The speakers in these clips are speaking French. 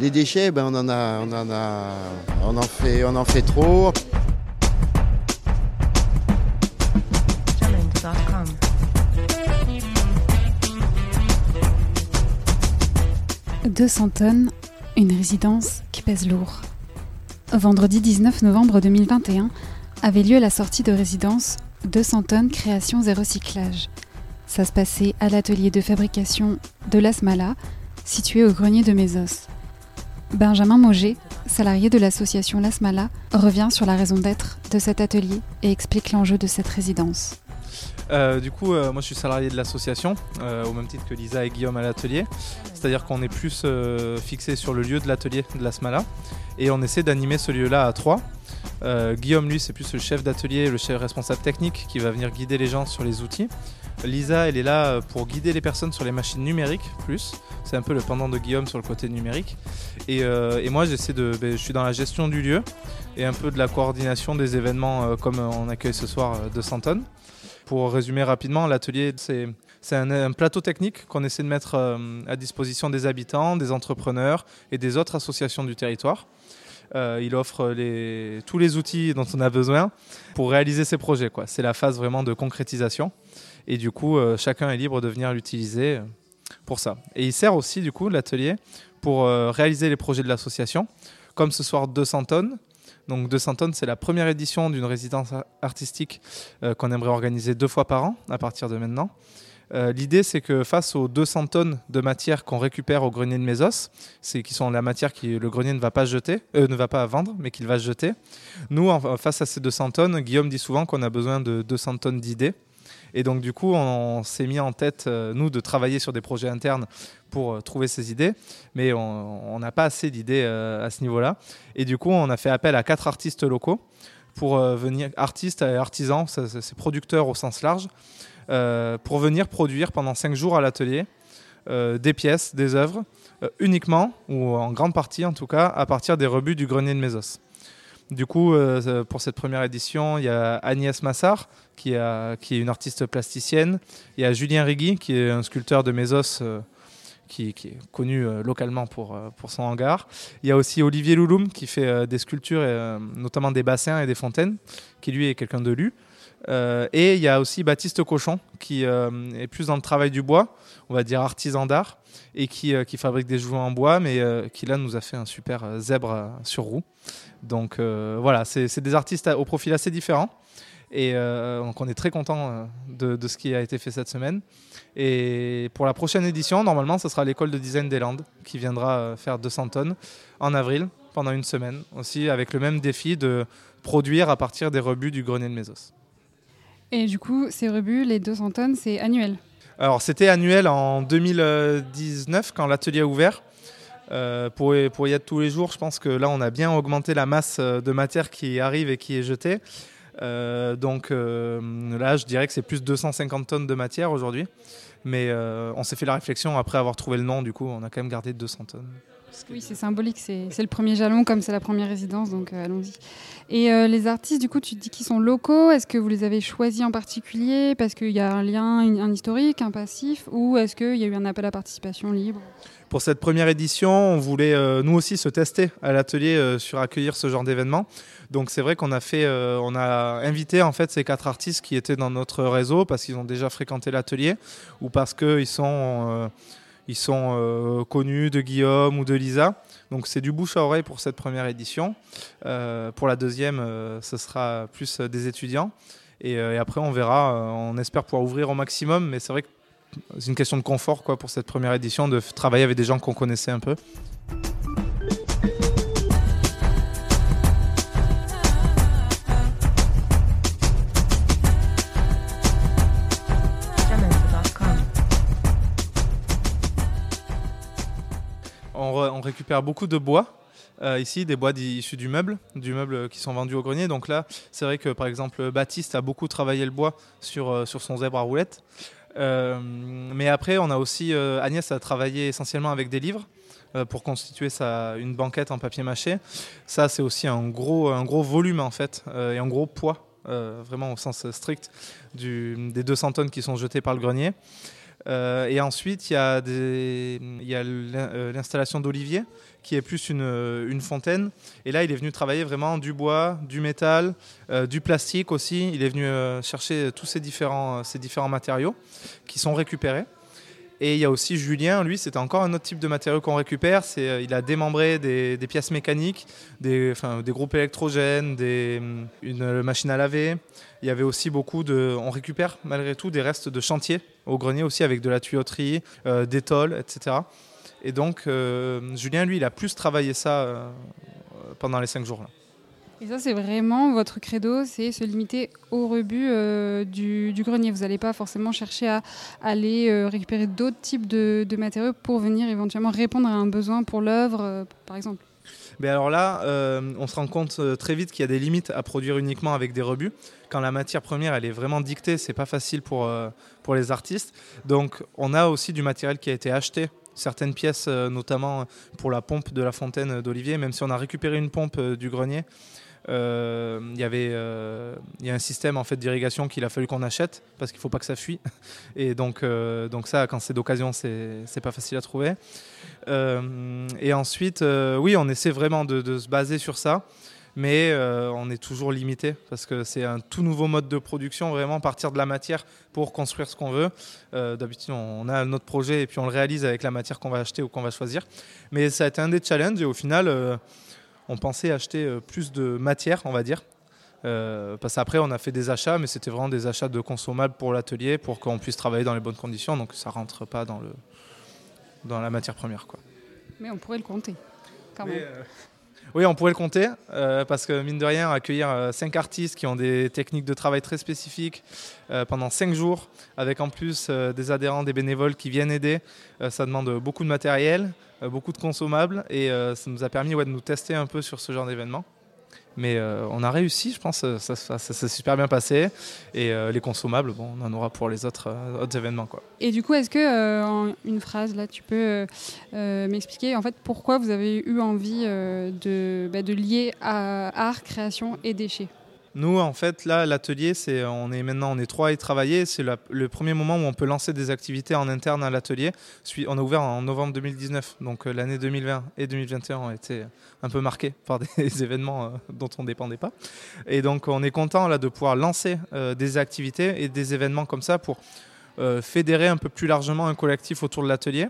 Les déchets, ben, on, en a, on, en a, on, en fait, on en fait trop. Challenge.com. 200 tonnes, une résidence qui pèse lourd. Vendredi 19 novembre 2021 avait lieu la sortie de résidence 200 tonnes création et recyclage. Ça se passait à l'atelier de fabrication de l'Asmala, situé au grenier de Mésos. Benjamin Moget, salarié de l'association L'Asmala, revient sur la raison d'être de cet atelier et explique l'enjeu de cette résidence. Euh, du coup, euh, moi je suis salarié de l'association, euh, au même titre que Lisa et Guillaume à l'atelier. C'est-à-dire qu'on est plus fixé sur le lieu de l'atelier de la Smala et on essaie d'animer ce lieu-là à trois. Guillaume, lui, c'est plus le chef d'atelier, le chef responsable technique qui va venir guider les gens sur les outils. Lisa, elle est là euh, pour guider les personnes sur les machines numériques, plus. C'est un peu le pendant de Guillaume sur le côté numérique. Et, euh, et moi, j'essaie de, ben, je suis dans la gestion du lieu et un peu de la coordination des événements euh, comme on accueille ce soir euh, 200 tonnes. Pour résumer rapidement, l'atelier, c'est c'est un, plateau technique qu'on essaie de mettre euh, à disposition des habitants, des entrepreneurs et des autres associations du territoire. Euh, il offre les, tous les outils dont on a besoin pour réaliser ces projets. C'est la phase vraiment de concrétisation. Et du coup, euh, chacun est libre de venir l'utiliser euh, pour ça. Et il sert aussi, du coup, l'atelier pour euh, réaliser les projets de l'association. Comme ce soir, 200 tonnes. Donc 200 tonnes, c'est la première édition d'une résidence artistique qu'on aimerait organiser deux fois par an à partir de maintenant. L'idée, c'est que face aux 200 tonnes de matière qu'on récupère au grenier de Mésos, c'est qui sont la matière que le grenier ne va pas jeter, ne va pas vendre, mais qu'il va jeter. Nous, en- face à ces 200 tonnes, Guillaume dit souvent qu'on a besoin de 200 tonnes d'idées. Et donc, du coup, on, s'est mis en tête, euh, nous, de travailler sur des projets internes pour euh, trouver ces idées, mais on n'a pas assez d'idées euh, à ce niveau-là. Et du coup, on a fait appel à quatre artistes locaux pour venir, artistes et artisans, c'est producteurs au sens large, pour venir produire pendant cinq jours à l'atelier des pièces, des œuvres, uniquement, ou en grande partie en tout cas, à partir des rebuts du grenier de Mésos. Du coup, euh, pour cette première édition, il y a Agnès Massard, qui, est une artiste plasticienne. Il y a Julien Rigui, qui est un sculpteur de Mésos, euh, qui, est connu euh, localement pour, euh, son hangar. Il y a aussi Olivier Louloum, qui fait euh, des sculptures, euh, notamment des bassins et des fontaines, qui lui est quelqu'un de lu. Euh, et il y a aussi Baptiste Cochon, qui euh, est plus dans le travail du bois, on va dire artisan d'art, et qui, euh, qui fabrique des jouets en bois, mais euh, qui là nous a fait un super euh, zèbre euh, sur roue. Donc euh, voilà, c'est des artistes au profil assez différent. Et euh, donc on est très content euh, de, de ce qui a été fait cette semaine. Et pour la prochaine édition, normalement, ce sera l'école de design des Landes qui viendra faire 200 tonnes en avril pendant une semaine aussi, avec le même défi de produire à partir des rebuts du grenier de Mésos. Et du coup, ces rebuts, les 200 tonnes, c'est annuel? Alors c'était annuel en 2019 quand l'atelier a ouvert. Euh, pour, y- être tous les jours, je pense que là on a bien augmenté la masse euh, de matière qui arrive et qui est jetée. Euh, donc là je dirais que c'est plus de 250 tonnes de matière aujourd'hui. Mais on s'est fait la réflexion après avoir trouvé le nom, du coup on a quand même gardé 200 tonnes. Oui, c'est symbolique, c'est le premier jalon comme c'est la première résidence, donc allons-y. Et les artistes, du coup, tu te dis qu'ils sont locaux, est-ce que vous les avez choisis en particulier parce qu'il y a un lien, un historique, un passif, ou est-ce qu'il y a eu un appel à participation libre? Pour cette première édition, on voulait euh, nous aussi se tester à l'atelier euh, sur accueillir ce genre d'événement. Donc c'est vrai qu'on a fait, euh, on a invité en fait ces quatre artistes qui étaient dans notre réseau parce qu'ils ont déjà fréquenté l'atelier ou parce qu'ils sont, ils sont connus de Guillaume ou de Lisa. Donc c'est du bouche à oreille pour cette première édition. Pour la deuxième, ce sera plus des étudiants. Et, et après, on verra. on espère pouvoir ouvrir au maximum, mais c'est vrai que c'est une question de confort quoi, pour cette première édition, de travailler avec des gens qu'on connaissait un peu. On, re- on récupère beaucoup de bois. euh, ici, des bois issus du meuble, du meuble qui sont vendus au grenier. Donc là, c'est vrai que par exemple, Baptiste a beaucoup travaillé le bois sur, euh, sur son zèbre à roulettes. Euh, mais après, on a aussi euh, Agnès a travaillé essentiellement avec des livres euh, pour constituer sa, une banquette en papier mâché. Ça, c'est aussi un gros, un gros volume en fait et un gros poids, vraiment au sens strict du, des 200 tonnes qui sont jetées par le grenier. Et ensuite, il y a, l'installation d'Olivier, qui est plus une, euh, une fontaine. Et là, il est venu travailler vraiment du bois, du métal, euh, du plastique aussi. Il est venu euh, chercher tous ces différents, matériaux qui sont récupérés. Et il y a aussi Julien, lui, c'est encore un autre type de matériau qu'on récupère. C'est, il a démembré des, pièces mécaniques, des, groupes électrogènes, des, hum, une machine à laver. Il y avait aussi beaucoup de. On récupère malgré tout des restes de chantier au grenier aussi avec de la tuyauterie, des tôles, etc. Et donc, euh, Julien, lui, il a plus travaillé ça euh, pendant les cinq jours. Là. Et ça, c'est vraiment votre credo, c'est se limiter au rebut euh, du, du grenier. Vous n'allez pas forcément chercher à aller euh, récupérer d'autres types de, de matériaux pour venir éventuellement répondre à un besoin pour l'œuvre, euh, par exemple. Mais alors là, on se rend compte très vite qu'il y a des limites à produire uniquement avec des rebuts. Quand la matière première, elle est vraiment dictée, c'est pas facile pour, pour les artistes. Donc, on a aussi du matériel qui a été acheté. Certaines pièces, euh, notamment pour la pompe de la fontaine d'Olivier, même si on a récupéré une pompe euh, du grenier, euh, il y euh, y a un système en fait d'irrigation qu'il a fallu qu'on achète parce qu'il faut pas que ça fuit. Et donc euh, donc ça quand c'est d'occasion c'est c'est pas facile à trouver. Euh, et ensuite euh, oui on essaie vraiment de se baser sur ça mais euh, on est toujours limité parce que c'est un tout nouveau mode de production, vraiment partir de la matière pour construire ce qu'on veut. Euh, D'habitude, on a notre projet et puis on le réalise avec la matière qu'on va acheter ou qu'on va choisir. Mais ça a été un des challenges et au final, euh, on pensait acheter plus de matière, on va dire. Euh, parce qu'après, on a fait des achats, mais c'était vraiment des achats de consommables pour l'atelier pour qu'on puisse travailler dans les bonnes conditions. Donc ça rentre pas dans, le, dans la matière première. Quoi. Mais on pourrait le compter, quand Mais, même. Oui, on pourrait le compter, euh, parce que mine de rien, accueillir euh, cinq artistes qui ont des techniques de travail très spécifiques euh, pendant cinq jours, avec en plus des adhérents, des bénévoles qui viennent aider, ça demande beaucoup de matériel, beaucoup de consommables, et ça nous a permis de nous tester un peu sur ce genre d'événement. Mais euh, on a réussi, je pense, euh, ça, s'est super bien passé. Et euh, les consommables, bon, on en aura pour les autres, autres événements. Quoi. Et du coup, est-ce que, en une phrase, là, tu peux m'expliquer en fait pourquoi vous avez eu envie de, bah, de lier art, création et déchets? Nous, en fait, là, l'atelier, c'est, on est maintenant, on est trois à y travailler. C'est le premier moment où on peut lancer des activités en interne à l'atelier. On a ouvert en novembre 2019, donc euh, l'année 2020 et 2021 ont été un peu marqués par des événements euh, dont on ne dépendait pas. Et donc, on est content là de pouvoir lancer euh, des activités et des événements comme ça pour fédérer un peu plus largement un collectif autour de l'atelier.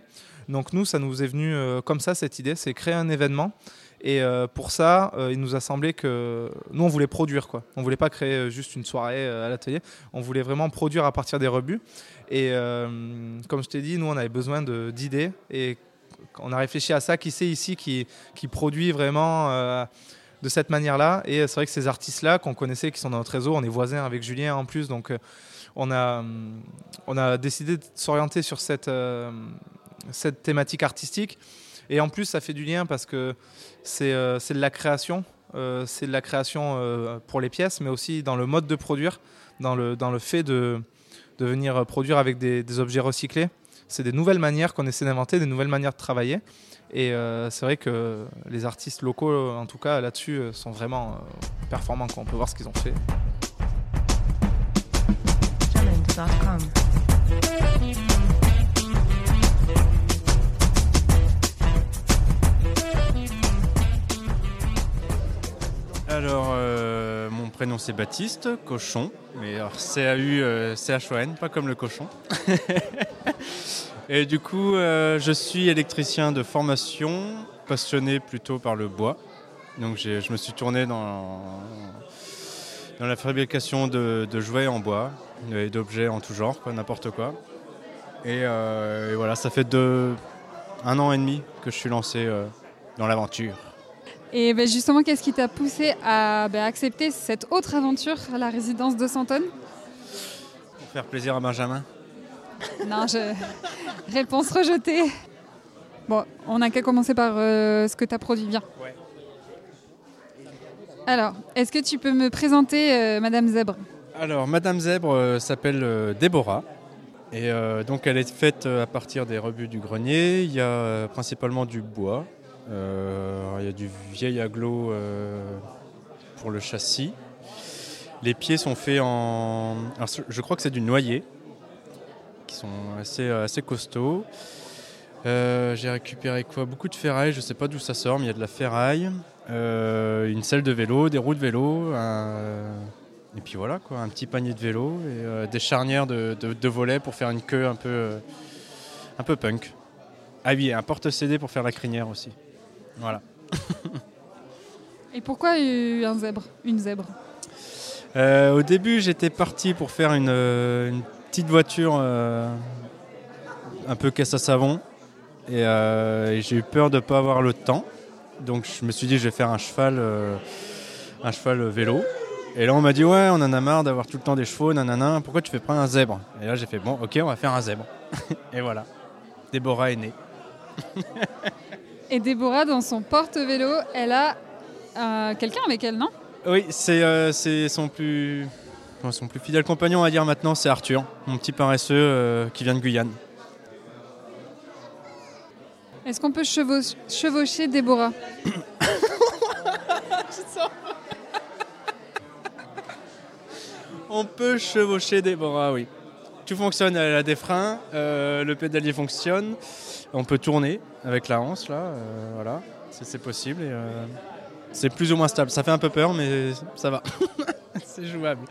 Donc nous, ça nous est venu comme ça cette idée, c'est créer un événement. Et euh, pour ça, euh, il nous a semblé que nous, on voulait produire quoi. On voulait pas créer euh, juste une soirée à l'atelier. On voulait vraiment produire à partir des rebuts. Et comme je t'ai dit, nous, on avait besoin d'idées. Et on a réfléchi à ça. Qui c'est ici qui, qui produit vraiment de cette manière-là? Et c'est vrai que ces artistes-là qu'on connaissait, qui sont dans notre réseau, on est voisins avec Julien en plus, donc on a, on a décidé de s'orienter sur cette, cette thématique artistique. Et en plus, ça fait du lien parce que c'est euh, de la création. euh, c'est de la création euh, pour les pièces, mais aussi dans le mode de produire, dans le, dans le fait de, de venir produire avec des, des objets recyclés. C'est des nouvelles manières qu'on essaie d'inventer, des nouvelles manières de travailler. Et euh, c'est vrai que les artistes locaux, en tout cas là-dessus, euh, sont vraiment euh, performants. quoi. On peut voir ce qu'ils ont fait. Alors, euh, mon prénom c'est Baptiste, cochon, mais alors C-A-U, euh, pas comme le cochon. Et du coup, euh, je suis électricien de formation, passionné plutôt par le bois. Donc, je me suis tourné dans, dans la fabrication de, de jouets en bois et d'objets en tout genre, quoi, n'importe quoi. Et, euh, et voilà, ça fait deux, un an et demi que je suis lancé euh, dans l'aventure. Et ben, justement, qu'est-ce qui t'a poussé à ben, accepter cette autre aventure, la résidence de Santon Pour faire plaisir à Benjamin. Non, je... réponse rejetée. Bon, on n'a qu'à commencer par euh, ce que tu as produit. Ouais. Alors, est-ce que tu peux me présenter euh, Madame Zèbre Alors, Madame Zèbre euh, s'appelle Déborah. Et donc, elle est faite à partir des rebuts du grenier. Il y a principalement du bois. Euh, il y a du vieil aglo euh, pour le châssis. Les pieds sont faits en. je crois que c'est du noyer qui sont assez, assez costauds. Euh, j'ai récupéré quoi? Beaucoup de ferraille, je sais pas d'où ça sort, mais il y a de la ferraille, euh, une selle de vélo, des roues de vélo, un- et puis voilà quoi, un petit panier de vélo euh, des charnières de, de- volets pour faire une queue un peu, euh, un peu punk. Ah oui, un porte-CD pour faire la crinière aussi. Voilà. Et pourquoi un zèbre Une zèbre Euh, au début, j'étais parti pour faire une, euh, une petite voiture euh, un peu caisse à savon. Et, euh, et j'ai eu peur de ne pas avoir le temps. Donc je me suis dit, je vais faire un cheval, un cheval vélo. Et là, on m'a dit, ouais, on en a marre d'avoir tout le temps des chevaux, nanana. Pourquoi tu fais pas un zèbre? Et là, j'ai fait, bon, ok, on va faire un zèbre. et voilà. Déborah est née. Et Déborah, dans son porte-vélo, elle a euh, quelqu'un avec elle, non? Oui, c'est euh, c'est son plus, son plus fidèle compagnon, on va dire maintenant, c'est Arthur, mon petit paresseux euh, qui vient de Guyane. Est-ce qu'on peut chevau- chevaucher Déborah? On peut chevaucher Déborah, oui. Tout fonctionne, elle a des freins, euh, le pédalier fonctionne, on peut tourner avec la hanse, là, euh, voilà, c'est c'est possible. et, euh, c'est plus ou moins stable, ça fait un peu peur, mais ça va, c'est jouable.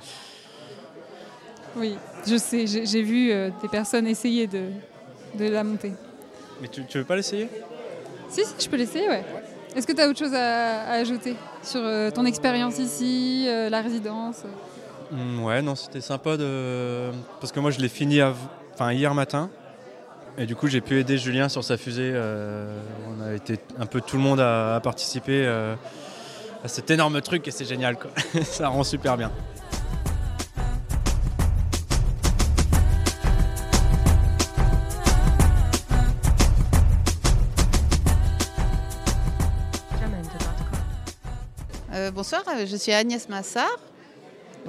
Oui, je sais, j'ai vu euh, des personnes essayer de, de la monter. Mais tu, tu veux pas l'essayer? Si, si, je peux l'essayer, ouais. Est-ce que tu as autre chose à, à ajouter sur euh, ton expérience ici, euh, la résidence? Mm, Ouais, non, c'était sympa de. Parce que moi, je l'ai fini av- enfin, hier matin. Et du coup, j'ai pu aider Julien sur sa fusée. euh, on a été un peu tout le monde à, à participer euh, à cet énorme truc et c'est génial, quoi. Ça rend super bien. Euh, bonsoir, je suis Agnès Massard.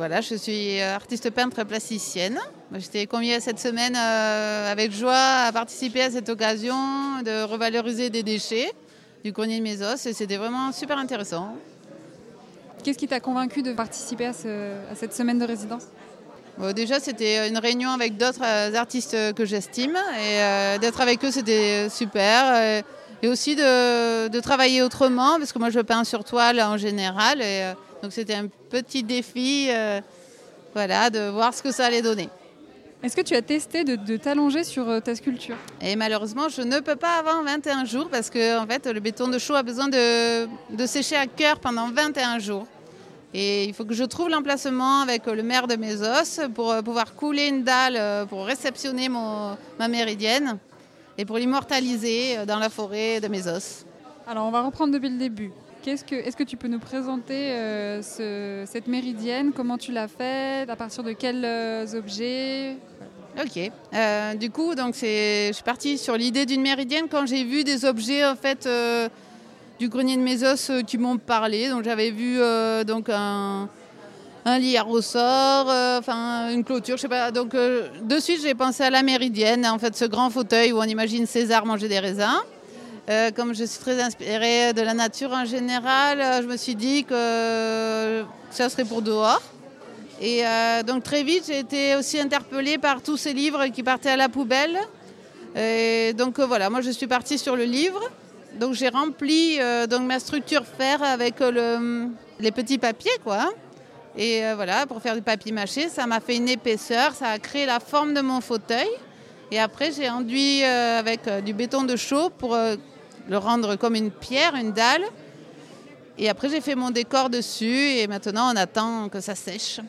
Voilà, je suis euh, artiste peintre plasticienne. J'étais conviée cette semaine euh, avec joie à participer à cette occasion de revaloriser des déchets du grenier de mes os et c'était vraiment super intéressant. Qu'est-ce qui t'a convaincu de participer à, ce- à cette semaine de résidence? Bon, déjà, c'était une réunion avec d'autres euh, artistes que j'estime et euh, d'être avec eux, c'était super. euh, et aussi de, de travailler autrement, parce que moi, je peins sur toile en général. Et, donc, c'était un petit défi euh, voilà, de voir ce que ça allait donner. Est-ce que tu as testé de, de t'allonger sur euh, ta sculpture? Et malheureusement, je ne peux pas avant 21 jours parce que en fait, le béton de chaux a besoin de, de sécher à cœur pendant 21 jours. Et il faut que je trouve l'emplacement avec le maire de mes os pour euh, pouvoir couler une dalle pour réceptionner mon, ma méridienne et pour l'immortaliser dans la forêt de mes os. Alors, on va reprendre depuis le début. Qu'est-ce que, est-ce que tu peux nous présenter euh, ce- cette méridienne? Comment tu l'as faite? À partir de quels euh, objets? Ok. Euh, du coup, donc je suis partie sur l'idée d'une méridienne quand j'ai vu des objets en fait du grenier de mes os qui m'ont parlé. Donc j'avais vu donc un, un enfin une clôture, je sais pas. Donc de suite j'ai pensé à la méridienne, en fait ce grand fauteuil où on imagine César manger des raisins. Euh, comme je suis très inspirée de la nature en général, euh, je me suis dit que ça serait pour dehors. Et euh, donc très vite, j'ai été aussi interpellée par tous ces livres qui partaient à la poubelle. Et donc euh, voilà, moi je suis partie sur le livre. Donc j'ai rempli euh, donc ma structure fer avec euh, le- les petits papiers quoi. Et euh, voilà, pour faire du papier mâché, ça m'a fait une épaisseur, ça a créé la forme de mon fauteuil. Et après, j'ai enduit euh, avec euh, du béton de chaux pour euh, le rendre comme une pierre, une dalle. Et après, j'ai fait mon décor dessus et maintenant, on attend que ça sèche.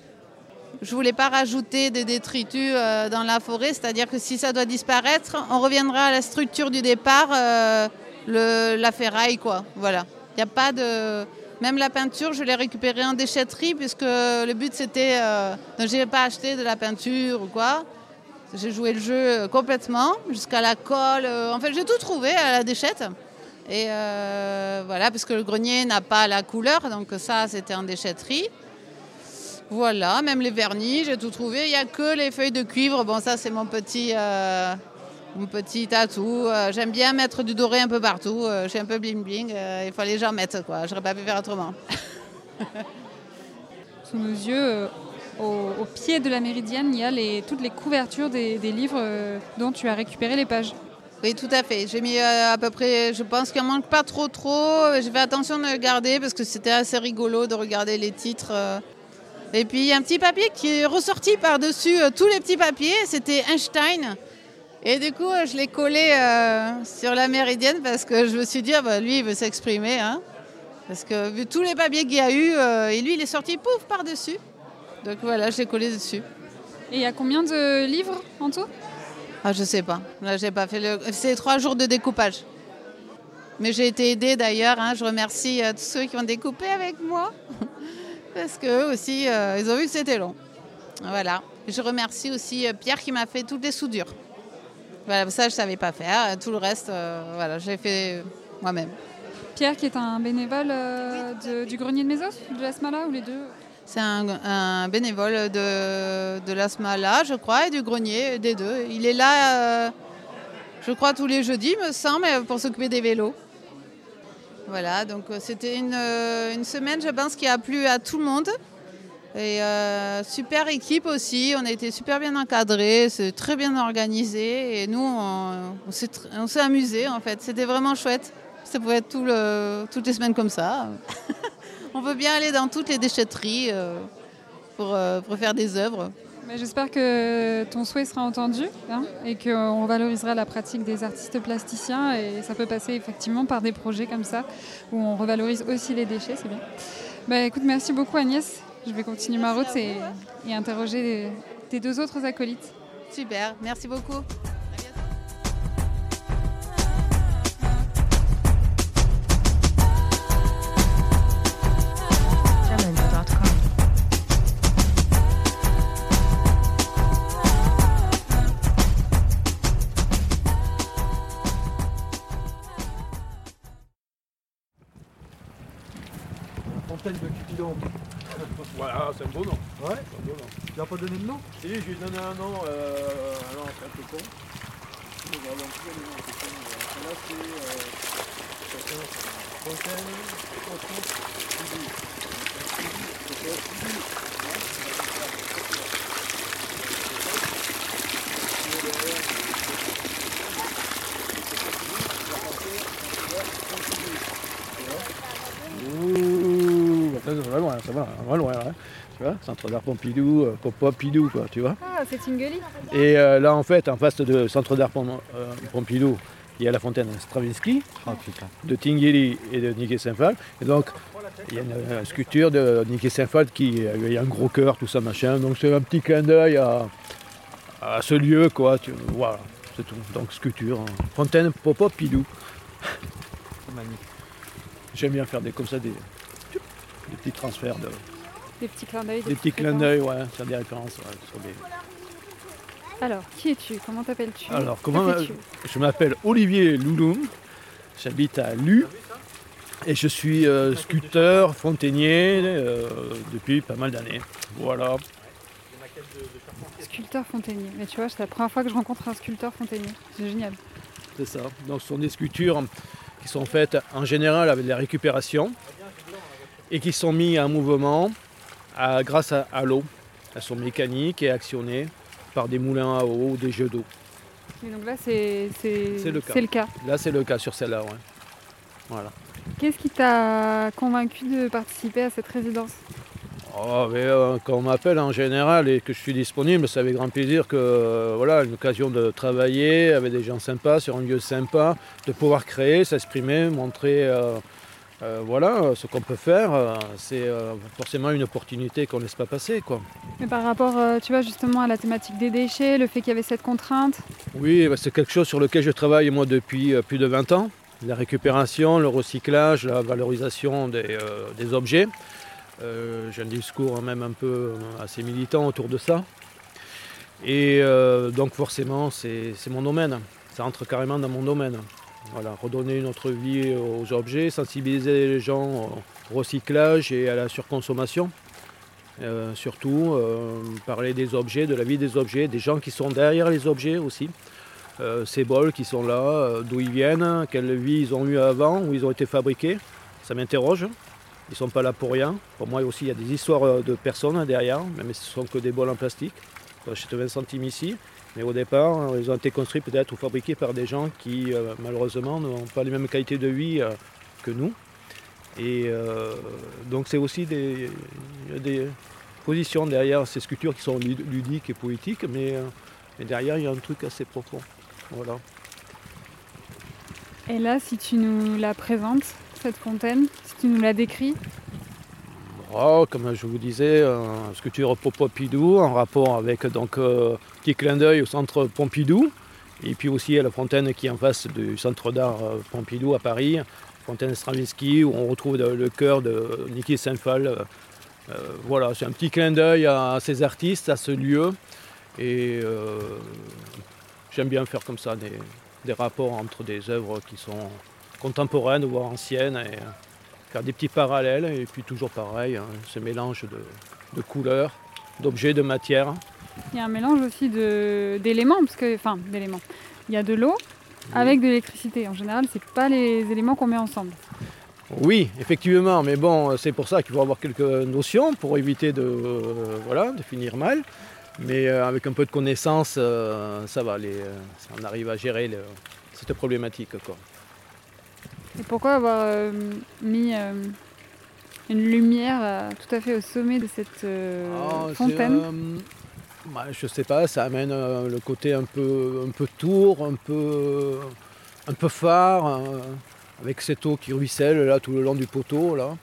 Je voulais pas rajouter des détritus euh, dans la forêt, c'est-à-dire que si ça doit disparaître, on reviendra à la structure du départ, euh, la ferraille, quoi. Voilà. Il a pas de. Même la peinture, je l'ai récupérée en déchetterie puisque le but c'était. Euh... Donc, j'ai pas acheté de la peinture ou quoi. J'ai joué le jeu complètement jusqu'à la colle. En fait, j'ai tout trouvé à la déchette. Et euh, voilà, parce que le grenier n'a pas la couleur, donc ça, c'était en déchetterie. Voilà, même les vernis, j'ai tout trouvé. Il n'y a que les feuilles de cuivre. Bon, ça, c'est mon petit, euh, mon petit atout. Euh, J'aime bien mettre du doré un peu partout. Euh, je suis un peu bling-bling. euh, il fallait que j'en mette, quoi. J'aurais pas pu faire autrement. Sous nos yeux, au, pied de la méridienne, il y a les, toutes les couvertures des, livres dont tu as récupéré les pages. Oui, tout à fait. J'ai mis euh, à peu près, je pense qu'il manque pas trop trop. J'ai fait attention de garder parce que c'était assez rigolo de regarder les titres. euh. Et puis il y a un petit papier qui est ressorti par-dessus euh, tous les petits papiers, c'était Einstein. Et du coup, je l'ai collé sur la méridienne parce que je me suis dit, ah bah, lui, il veut s'exprimer. Hein. Parce que vu tous les papiers qu'il y a eu, et lui, il est sorti pouf par-dessus. Donc voilà, je l'ai collé dessus. Et il y a combien de livres en tout? Ah, je sais pas. Là, j'ai pas fait le. C'est trois jours de découpage. Mais j'ai été aidée d'ailleurs. hein. Je remercie euh, tous ceux qui ont découpé avec moi. Parce qu'eux aussi, euh, ils ont vu que c'était long. Voilà. Je remercie aussi euh, Pierre qui m'a fait toutes les soudures. Voilà, ça, je savais pas faire. Tout le reste, euh, voilà, j'ai fait moi-même. Pierre qui est un bénévole euh, de- du grenier de Mésos, de la Smala ou les deux? C'est un, bénévole de, de l'ASMALA, je crois, et du grenier, des deux. Il est là, euh, je crois, tous les jeudis, me semble, pour s'occuper des vélos. Voilà, donc euh, c'était une, euh, semaine, je pense, qui a plu à tout le monde. Et euh, super équipe aussi, on a été super bien encadrés, c'est très bien organisé. Et nous, on s'est amusés, en fait. C'était vraiment chouette. Ça pouvait être tout le- toutes les semaines comme ça. On veut bien aller dans toutes les déchetteries euh, pour, euh, pour faire des œuvres. J'espère que ton souhait sera entendu hein, et qu'on valorisera la pratique des artistes plasticiens. Et ça peut passer effectivement par des projets comme ça où on revalorise aussi les déchets, c'est bien. Bah, écoute, merci beaucoup Agnès. Je vais continuer ma route et, et interroger tes deux autres acolytes. Super, merci beaucoup. N'as pas donné de nom Si, je lui ai donné un nom, euh, un un peu con. euh, c'est euh, ça, va loin, ça va, va loin. Hein. Tu vois, Centre d'art Pompidou, euh, Pompidou, quoi, tu vois. Ah, c'est Tingeli Et euh, là, en fait, en face de Centre d'art Pom- euh, Pompidou, il y a la fontaine Stravinsky, de Tinguely et de Niké Saint-Phal. Et donc, il y a une, sculpture de Niké Saint-Phal qui euh, il y a un gros cœur, tout ça, machin. Donc, c'est un petit clin d'œil à, à ce lieu, quoi. Tu- voilà, c'est tout. Donc, sculpture, hein. fontaine Pompidou. J'aime bien faire des, comme ça des, des petits transferts, de, Des petits clins d'œil. des petits clins d'œil, ouais, sur des références. ouais, sur des... Alors, qui es-tu? Comment t'appelles-tu? Alors, comment Je m'appelle Olivier Louloum, j'habite à Lu et je suis euh, sculpteur, fontainier euh, depuis pas mal d'années. Voilà. Sculpteur fontainier. Mais tu vois, c'est la première fois que je rencontre un sculpteur fontainier. C'est génial. C'est ça. Donc ce sont des sculptures qui sont faites en général avec de la récupération et qui sont mises en mouvement à- grâce à, à l'eau. Elles sont mécaniques et actionnées par des moulins à eau ou des jeux d'eau. Et donc là, c'est c'est- C'est le cas. c'est le cas. Là c'est le cas sur celle-là. ouais. Voilà. Qu'est-ce qui t'a convaincu de participer à cette résidence? Oh, mais, euh, quand on m'appelle en général et que je suis disponible, c'est avec grand plaisir que euh, voilà, une occasion de travailler avec des gens sympas, sur un lieu sympa, de pouvoir créer, s'exprimer, montrer euh, euh, voilà, ce qu'on peut faire. euh, c'est euh, forcément une opportunité qu'on ne laisse pas passer. Quoi. Mais par rapport, tu vois, justement à la thématique des déchets, le fait qu'il y avait cette contrainte, Oui, bah, c'est quelque chose sur lequel je travaille moi depuis plus de 20 ans. La récupération, le recyclage, la valorisation des, des objets. J'ai un discours même un peu assez militant autour de ça. Et donc forcément, c'est c'est mon domaine. Ça entre carrément dans mon domaine. Voilà, redonner une autre vie aux objets, sensibiliser les gens au recyclage et à la surconsommation. Euh, surtout, euh, parler des objets, de la vie des objets, des gens qui sont derrière les objets aussi. Euh, ces bols qui sont là, d'où ils viennent, quelle vie ils ont eu avant, où ils ont été fabriqués. Ça m'interroge. Ils ne sont pas là pour rien. Pour moi aussi, il y a des histoires de personnes derrière, même si ce sont que des bols en plastique. J'achète 20 centimes ici. Mais au départ, ils ont été construits peut-être ou fabriqués par des gens qui, euh, malheureusement, n'ont pas les mêmes qualités de vie euh, que nous. Et euh, donc, c'est aussi des, des positions derrière ces sculptures qui sont lud- ludiques et poétiques, mais, mais derrière, il y a un truc assez profond. Voilà. Et là, si tu nous la présentes, cette fontaine, si tu nous la décris, Oh, comme je vous disais, sculpture pour Pompidou en rapport avec donc petit clin d'œil au centre Pompidou. Et puis aussi à la fontaine qui est en face du centre d'art euh, Pompidou à Paris, fontaine Stravinsky, où on retrouve le, cœur de Niki Saint-Phal. Euh, voilà, c'est un petit clin d'œil à, ces artistes, à ce lieu. Et euh, j'aime bien faire comme ça des, rapports entre des œuvres qui sont contemporaines, voire anciennes. Et, faire des petits parallèles et puis toujours pareil, hein, ce mélange de, de couleurs, d'objets, de matières. Il y a un mélange aussi d'éléments, parce que, enfin, d'éléments. Il y a de l'eau avec de l'électricité. En général, c'est pas les éléments qu'on met ensemble. Oui, effectivement, mais bon, c'est pour ça qu'il faut avoir quelques notions pour éviter de, euh, voilà, de finir mal. Mais euh, avec un peu de connaissance, euh, ça va, les, on arrive à gérer le- cette problématique. Quoi. Et pourquoi avoir mis une lumière tout à fait au sommet de cette Ah, fontaine? Bah, je sais pas, ça amène euh, le côté un peu, un peu tour, un peu, un phare, euh, avec cette eau qui ruisselle là tout le long du poteau là.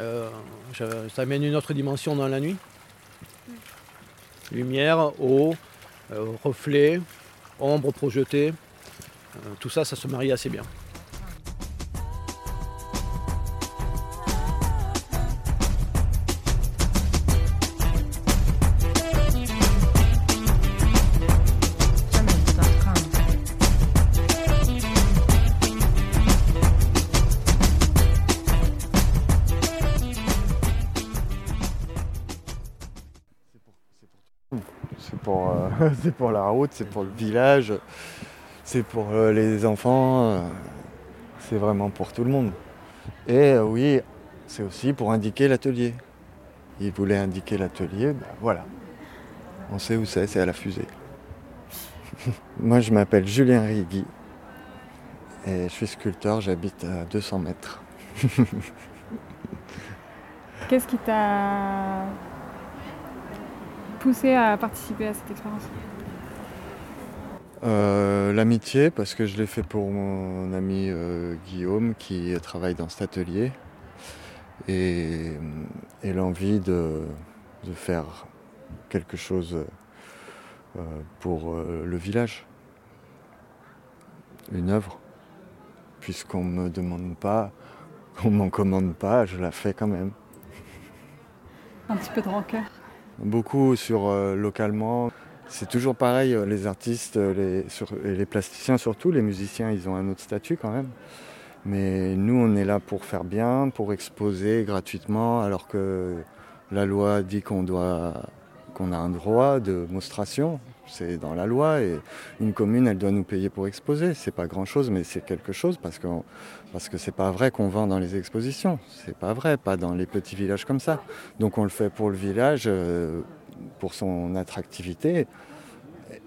Euh, ça amène une autre dimension dans la nuit. Lumière, eau, euh, reflet, ombre projetée, euh, tout ça, ça se marie assez bien. c'est pour la route, c'est pour le village, c'est pour euh, les enfants, euh, c'est vraiment pour tout le monde. Et euh, oui, c'est aussi pour indiquer l'atelier. Il voulait indiquer l'atelier, bah voilà. On sait où c'est, c'est à la fusée. Moi je m'appelle Julien Rigui et je suis sculpteur, j'habite à 200 mètres. Qu'est-ce qui t'a poussé à participer à cette expérience Euh, L'amitié, parce que je l'ai fait pour mon ami euh, Guillaume qui travaille dans cet atelier. Et, et l'envie de, de faire quelque chose euh, pour le village. Une œuvre. Puisqu'on ne me demande pas, on m'en commande pas, je la fais quand même. Un petit peu de rancœur. Beaucoup sur euh, localement. C'est toujours pareil, euh, les artistes, euh, et les plasticiens surtout, les musiciens, ils ont un autre statut quand même. Mais nous, on est là pour faire bien, pour exposer gratuitement, alors que la loi dit qu'on doit, a un droit de monstration. C'est dans la loi et une commune, elle doit nous payer pour exposer. C'est pas grand chose, mais c'est quelque chose parce que parce que c'est pas vrai qu'on vend dans les expositions. C'est pas vrai, pas dans les petits villages comme ça. Donc on le fait pour le village, euh, pour son attractivité.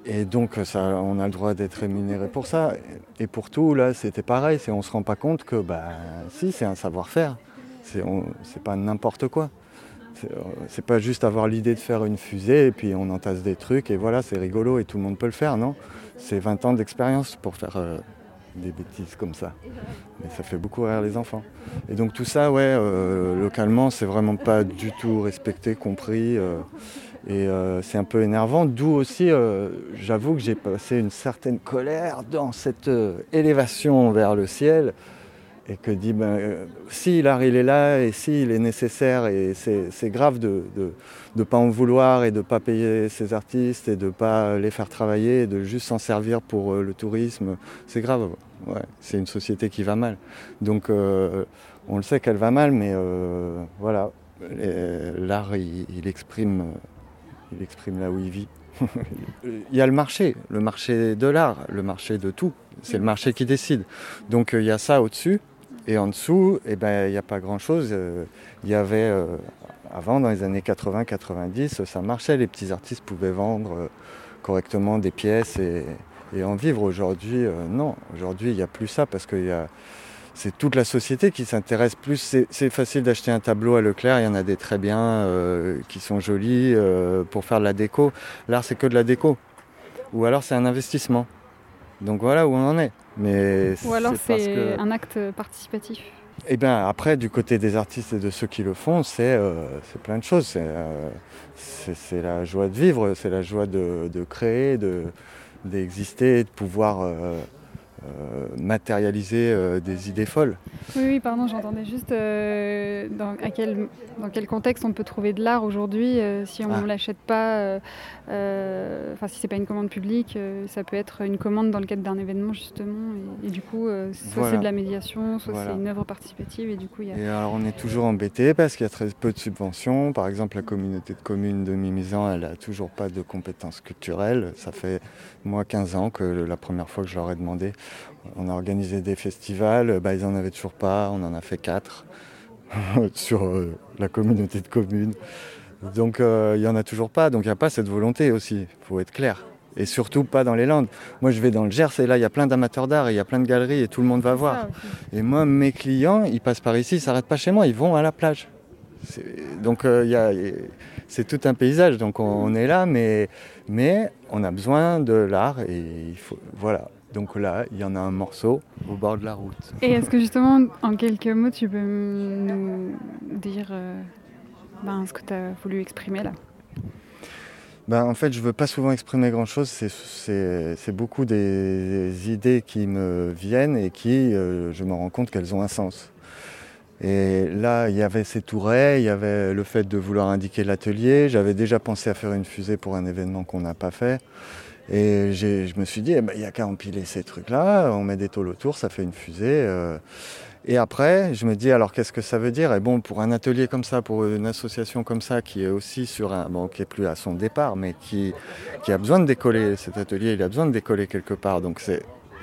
Et donc ça, on a le droit d'être rémunéré pour ça. Et pour tout, là, c'était pareil. C'est, on se rend pas compte que, bah, si, c'est un savoir-faire. On- c'est pas n'importe quoi. C'est, euh, c'est pas juste avoir l'idée de faire une fusée et puis on entasse des trucs et voilà, c'est rigolo et tout le monde peut le faire, non? C'est 20 ans d'expérience pour faire euh, des bêtises comme ça. Mais ça fait beaucoup rire les enfants. Et donc tout ça, ouais, euh, localement, c'est vraiment pas du tout respecté, compris. et c'est un peu énervant, d'où aussi, j'avoue que j'ai passé une certaine colère dans cette élévation vers le ciel. Et que dit, ben, euh, si l'art il est là et si il est nécessaire, et c'est grave de ne pas en vouloir et de ne pas payer ces artistes et de ne pas les faire travailler et de juste s'en servir pour euh, le tourisme, c'est grave. Ouais, c'est une société qui va mal. Donc euh, on le sait qu'elle va mal, mais voilà, l'art il, exprime, il exprime là où il vit. il y a le marché, le marché de l'art, le marché de tout. C'est le marché qui décide. Donc il y a ça au-dessus. Et en dessous, eh ben, il n'y a pas grand-chose. Euh, Il y avait, euh, avant, dans les années 80-90, ça marchait. Les petits artistes pouvaient vendre euh, correctement des pièces et, en vivre. Aujourd'hui, non. Aujourd'hui, il n'y a plus ça parce que c'est toute la société qui s'intéresse plus. C'est facile d'acheter un tableau à Leclerc. Il y en a des très bien qui sont jolis pour faire de la déco. L'art, c'est que de la déco. Ou alors, c'est un investissement. Donc voilà où on en est. Mais Ou alors c'est que- un acte participatif. eh bien, après, du côté des artistes et de ceux qui le font, c'est euh, plein de choses. C'est euh, c'est- la joie de vivre, c'est la joie de, de créer, de- d'exister, de pouvoir euh, euh, matérialiser euh, des idées folles. Oui, oui, pardon, j'entendais juste euh, dans, à quel, dans quel contexte on peut trouver de l'art aujourd'hui si on Ah. ne l'achète pas, enfin si c'est pas une commande publique, ça peut être une commande dans le cadre d'un événement justement, et, et du coup, soit Voilà. c'est de la médiation, soit Voilà. c'est une œuvre participative, et du coup, il y a... Et alors, on est toujours embêté parce qu'il y a très peu de subventions. Par exemple, la communauté de communes de Mimizan, elle n'a toujours pas de compétences culturelles. Ça fait, moi, 15 ans que la première fois que je leur ai demandé, on a organisé des festivals, bah, ils n'en avaient toujours pas, on en a fait quatre sur euh, la communauté de communes. Donc euh, il n'y en a toujours pas, donc il n'y a pas cette volonté aussi, il faut être clair. Et surtout pas dans les Landes. Moi je vais dans le Gers et là il y a plein d'amateurs d'art et il y a plein de galeries et tout le monde va voir. Et moi mes clients, ils passent par ici, ils s'arrêtent pas chez moi, ils vont à la plage. Donc euh, c'est tout un paysage, donc on, on est là, mais, mais on a besoin de l'art et il faut, voilà. Donc là, il y en a un morceau au bord de la route. Et est-ce que justement, en quelques mots, tu peux nous dire euh, ben, ce que tu as voulu exprimer là? Ben, en fait, je veux pas souvent exprimer grand-chose. C'est beaucoup des idées qui me viennent et qui, euh, je me rends compte qu'elles ont un sens. Et là, il y avait ces tourets, il y avait le fait de vouloir indiquer l'atelier. J'avais déjà pensé à faire une fusée pour un événement qu'on n'a pas fait. Et je me suis dit, eh ben, il n'y a qu'à empiler ces trucs-là, on met des tôles autour, ça fait une fusée. euh. Et après, je me dis, alors qu'est-ce que ça veut dire? Et bon, pour un atelier comme ça, pour une association comme ça, qui est aussi sur un. Bon, qui est plus à son départ, mais qui, qui a besoin de décoller, cet atelier, il a besoin de décoller quelque part. Donc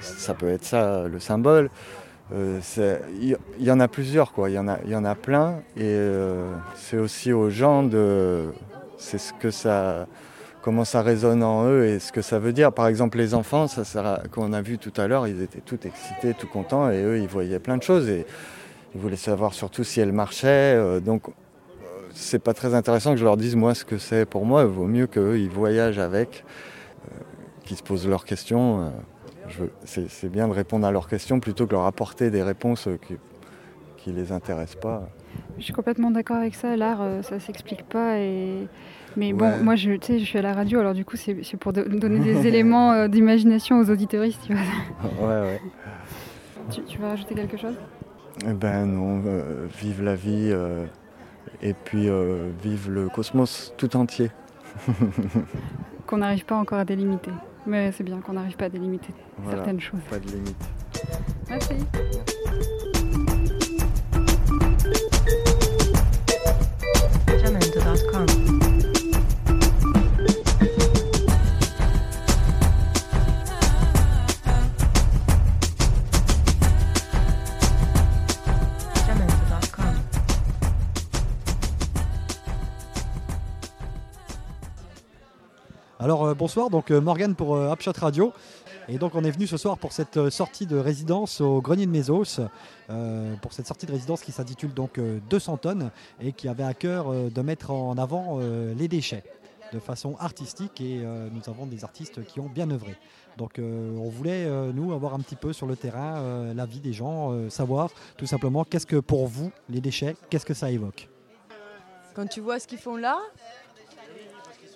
ça peut être ça le symbole. Euh, Il y, en a plusieurs, quoi. Il y en a, y en a plein. Et euh, c'est aussi aux gens de. C'est ce que ça comment ça résonne en eux et ce que ça veut dire. Par exemple, les enfants, ça, qu'on a vu tout à l'heure, ils étaient tout excités, tout contents, et eux, ils voyaient plein de choses, et ils voulaient savoir surtout si elles marchaient. euh, donc, euh, c'est pas très intéressant que je leur dise moi ce que c'est pour moi. Il vaut mieux qu'eux, ils voyagent avec, euh, qu'ils se posent leurs questions. c'est, bien de répondre à leurs questions plutôt que leur apporter des réponses qui, qui les intéressent pas. Je suis complètement d'accord avec ça. L'art, ça s'explique pas. Et... Mais bon, moi, je, tu sais, je suis à la radio, alors du coup, c'est pour do- donner des éléments euh, d'imagination aux auditoristes. Tu, vois. ouais, ouais. tu, tu vas rajouter quelque chose? Eh ben non, euh, vive la vie euh, et puis vive le cosmos tout entier. Qu'on n'arrive pas encore à délimiter. Mais c'est bien qu'on n'arrive pas à délimiter Voilà, certaines choses. pas de limite. Merci. Bonsoir, donc euh, Morgane pour euh, Upshot Radio. Et donc on est venu ce soir pour cette euh, sortie de résidence au Grenier de Mésos, euh, pour cette sortie de résidence qui s'intitule donc euh, 200 tonnes et qui avait à cœur de mettre en avant les déchets de façon artistique et nous avons des artistes qui ont bien œuvré. Donc on voulait nous avoir un petit peu sur le terrain euh, l'avis des gens, savoir tout simplement qu'est-ce que pour vous les déchets, qu'est-ce que ça évoque? Quand tu vois ce qu'ils font là,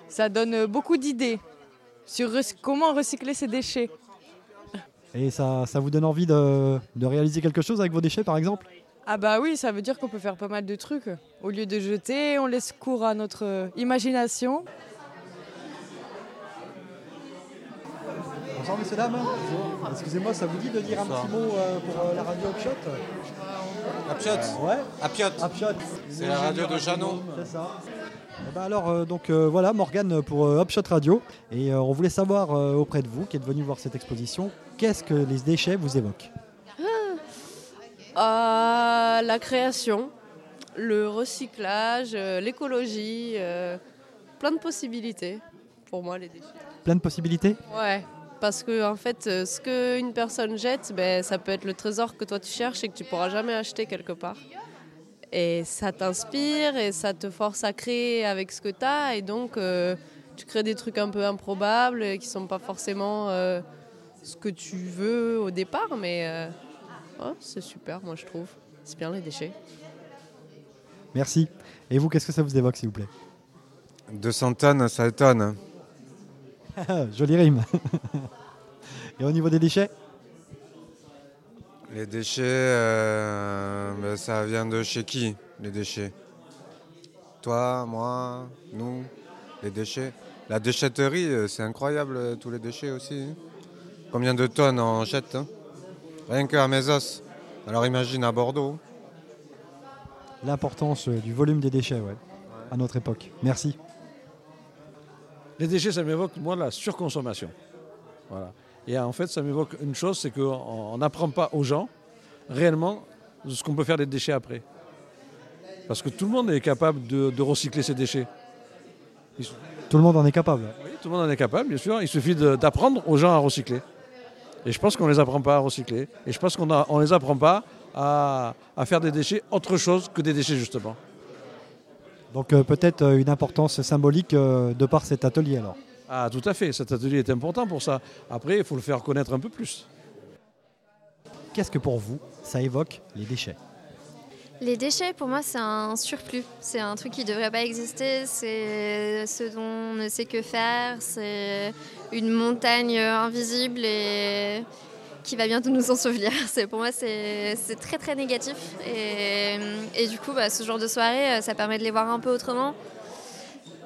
ça donne beaucoup d'idées sur rec- comment recycler ces déchets. Et ça, ça vous donne envie de, de réaliser quelque chose avec vos déchets par exemple? Ah bah oui, ça veut dire qu'on peut faire pas mal de trucs. Au lieu de jeter, on laisse cours à notre euh, imagination. Bonsoir messieurs, dames. Excusez-moi, ça vous dit de dire un petit mot euh, pour euh, la radio Upshot Upshot Ouais, Upshot Upshot. C'est la radio de Jeannot. C'est ça. Eh ben alors, euh, donc euh, voilà, Morgane pour euh, Upshot Radio. Et euh, on voulait savoir auprès de vous, qui êtes venu voir cette exposition, qu'est-ce que les déchets vous évoquent? À la création, le recyclage, l'écologie, plein de possibilités pour moi les déchets. Plein de possibilités? Ouais, parce que en fait, ce qu'une personne jette, ben, ça peut être le trésor que toi tu cherches et que tu pourras jamais acheter quelque part. Et ça t'inspire et ça te force à créer avec ce que tu as et donc euh, tu crées des trucs un peu improbables et qui sont pas forcément euh, ce que tu veux au départ, mais euh, ouais, c'est super, moi je trouve. C'est bien les déchets. Merci. Et vous, qu'est-ce que ça vous évoque, s'il vous plaît? 200 tonnes, ça étonne. Jolie rime. Et au niveau des déchets? Les déchets, euh, ben, ça vient de chez qui, les déchets? Toi, moi, nous, les déchets La déchetterie, euh, c'est incroyable, euh, tous les déchets aussi. Combien de tonnes on jette hein? Rien qu'à Mésos. Alors imagine à Bordeaux. L'importance du volume des déchets, ouais, à notre époque. Merci. Les déchets, ça m'évoque, moi, la surconsommation. Voilà. Et en fait, ça m'évoque une chose, c'est qu'on n'apprend pas aux gens réellement ce qu'on peut faire des déchets après. Parce que tout le monde est capable de, de recycler ses déchets. Il Tout le monde en est capable. oui, tout le monde en est capable, bien sûr. Il suffit d'apprendre aux gens à recycler. Et je pense qu'on ne les apprend pas à recycler. Et je pense qu'on ne les apprend pas à, à faire des déchets autre chose que des déchets, justement. Donc euh, peut-être euh, une importance symbolique euh, de par cet atelier alors. Ah, tout à fait. Cet atelier est important pour ça. Après, il faut le faire connaître un peu plus. Qu'est-ce que pour vous, ça évoque les déchets? Les déchets, pour moi, c'est un surplus. C'est un truc qui ne devrait pas exister. C'est ce dont on ne sait que faire. C'est une montagne invisible et qui va bientôt nous ensevelir. Pour moi, c'est très très négatif. Et, et du coup, bah, ce genre de soirée, euh, ça permet de les voir un peu autrement.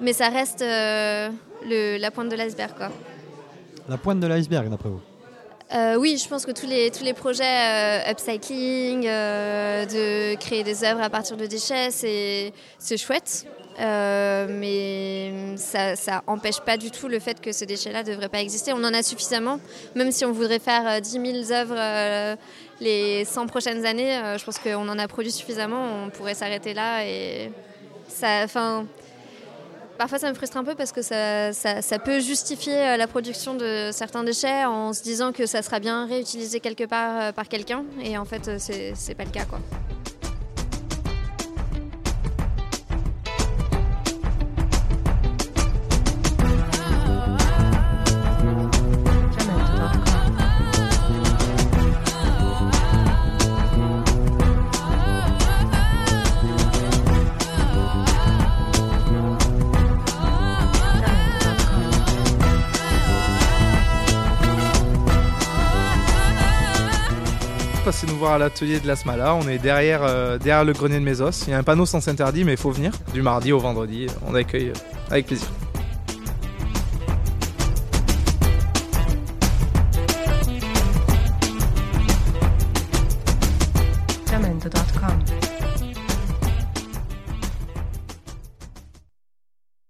Mais ça reste euh, le- la pointe de l'iceberg, quoi. La pointe de l'iceberg, d'après vous Euh, oui, je pense que tous les, tous les projets euh, upcycling, euh, de créer des œuvres à partir de déchets, c'est c'est chouette. Mais ça ça empêche pas du tout le fait que ces déchets-là ne devraient pas exister. On en a suffisamment. Même si on voudrait faire euh, 10 000 œuvres les 100 prochaines années, je pense qu'on en a produit suffisamment. On pourrait s'arrêter là. Et ça, enfin, Parfois, ça me frustre un peu parce que ça, peut justifier euh, la production de certains déchets en se disant que ça sera bien réutilisé quelque part euh, par quelqu'un. Et en fait, euh, c'est pas le cas. Quoi. À l'atelier de la Smala. On est derrière, euh, derrière le grenier de Mésos. Il y a un panneau sens interdit, mais il faut venir. Du mardi au vendredi, on accueille euh, avec plaisir.